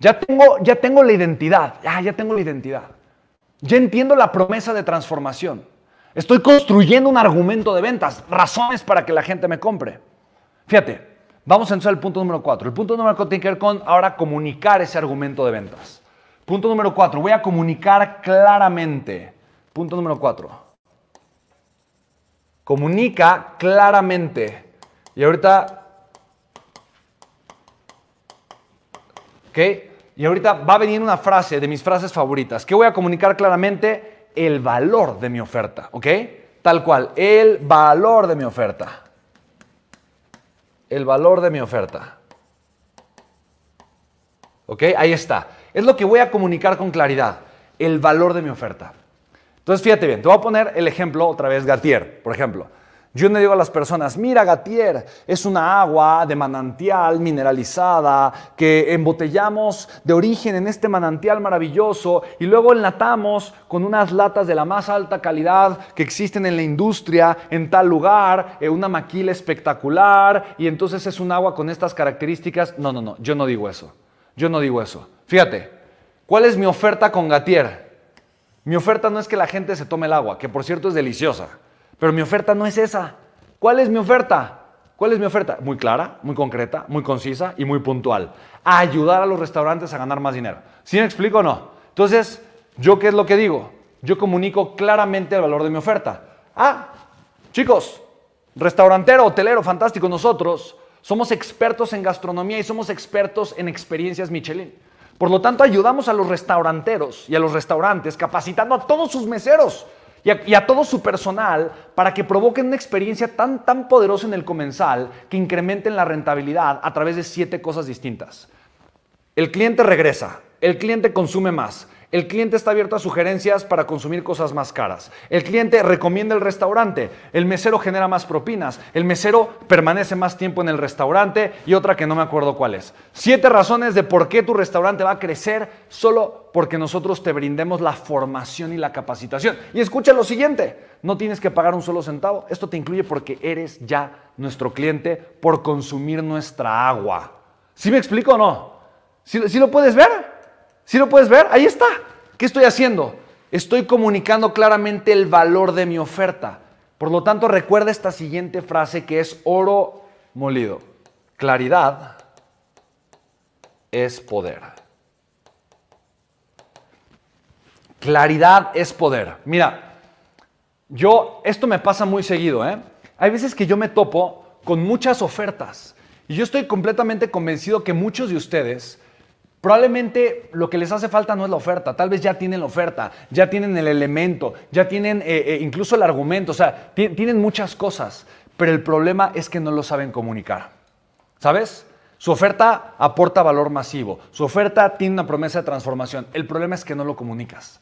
Ya tengo, ya tengo la identidad, ya, ya tengo la identidad. Ya entiendo la promesa de transformación. Estoy construyendo un argumento de ventas, razones para que la gente me compre. Fíjate, vamos a entrar al punto número cuatro. El punto número cuatro tiene que ver con ahora comunicar ese argumento de ventas. Punto número cuatro, voy a comunicar claramente. Punto número cuatro. Comunica claramente. Y ahorita, ¿ok? Y ahorita va a venir una frase de mis frases favoritas. ¿Qué voy a comunicar claramente? el valor de mi oferta, ¿ok? Tal cual, el valor de mi oferta. El valor de mi oferta. ¿Ok? Ahí está. Es lo que voy a comunicar con claridad. El valor de mi oferta. Entonces, fíjate bien, te voy a poner el ejemplo otra vez, Gatier, por ejemplo. Yo le digo a las personas, mira Gatier, es una agua de manantial mineralizada que embotellamos de origen en este manantial maravilloso y luego enlatamos con unas latas de la más alta calidad que existen en la industria en tal lugar, en una maquila espectacular y entonces es un agua con estas características. No, no, no, yo no digo eso. Yo no digo eso. Fíjate, ¿cuál es mi oferta con Gatier? Mi oferta no es que la gente se tome el agua, que por cierto es deliciosa. Pero mi oferta no es esa. ¿Cuál es mi oferta? ¿Cuál es mi oferta? Muy clara, muy concreta, muy concisa y muy puntual. ayudar a los restaurantes a ganar más dinero. ¿Sí me explico o no? Entonces, ¿yo qué es lo que digo? Yo comunico claramente el valor de mi oferta. Ah, chicos, restaurantero, hotelero, fantástico, nosotros somos expertos en gastronomía y somos expertos en experiencias Michelin. Por lo tanto, ayudamos a los restauranteros y a los restaurantes capacitando a todos sus meseros y a, todo su personal para que provoquen una experiencia tan, tan poderosa en el comensal que incrementen la rentabilidad a través de siete cosas distintas. El cliente regresa, el cliente consume más, el cliente está abierto a sugerencias para consumir cosas más caras. El cliente recomienda el restaurante. El mesero genera más propinas. El mesero permanece más tiempo en el restaurante y otra que no me acuerdo cuál es. Siete razones de por qué tu restaurante va a crecer solo porque nosotros te brindemos la formación y la capacitación. Y escucha lo siguiente. No tienes que pagar un solo centavo. Esto te incluye porque eres ya nuestro cliente por consumir nuestra agua. ¿Sí me explico o no? ¿Sí, lo puedes ver? ¿Sí lo puedes ver? Ahí está. ¿Qué estoy haciendo? Estoy comunicando claramente el valor de mi oferta. Por lo tanto, recuerda esta siguiente frase que es oro molido. Claridad es poder. Claridad es poder. Mira, yo, esto me pasa muy seguido, ¿eh? Hay veces que yo me topo con muchas ofertas y yo estoy completamente convencido que muchos de ustedes Probablemente lo que les hace falta no es la oferta, tal vez ya tienen la oferta, ya tienen el elemento, ya tienen eh, eh, incluso el argumento, o sea, tienen muchas cosas, pero el problema es que no lo saben comunicar. ¿Sabes? Su oferta aporta valor masivo, su oferta tiene una promesa de transformación, el problema es que no lo comunicas.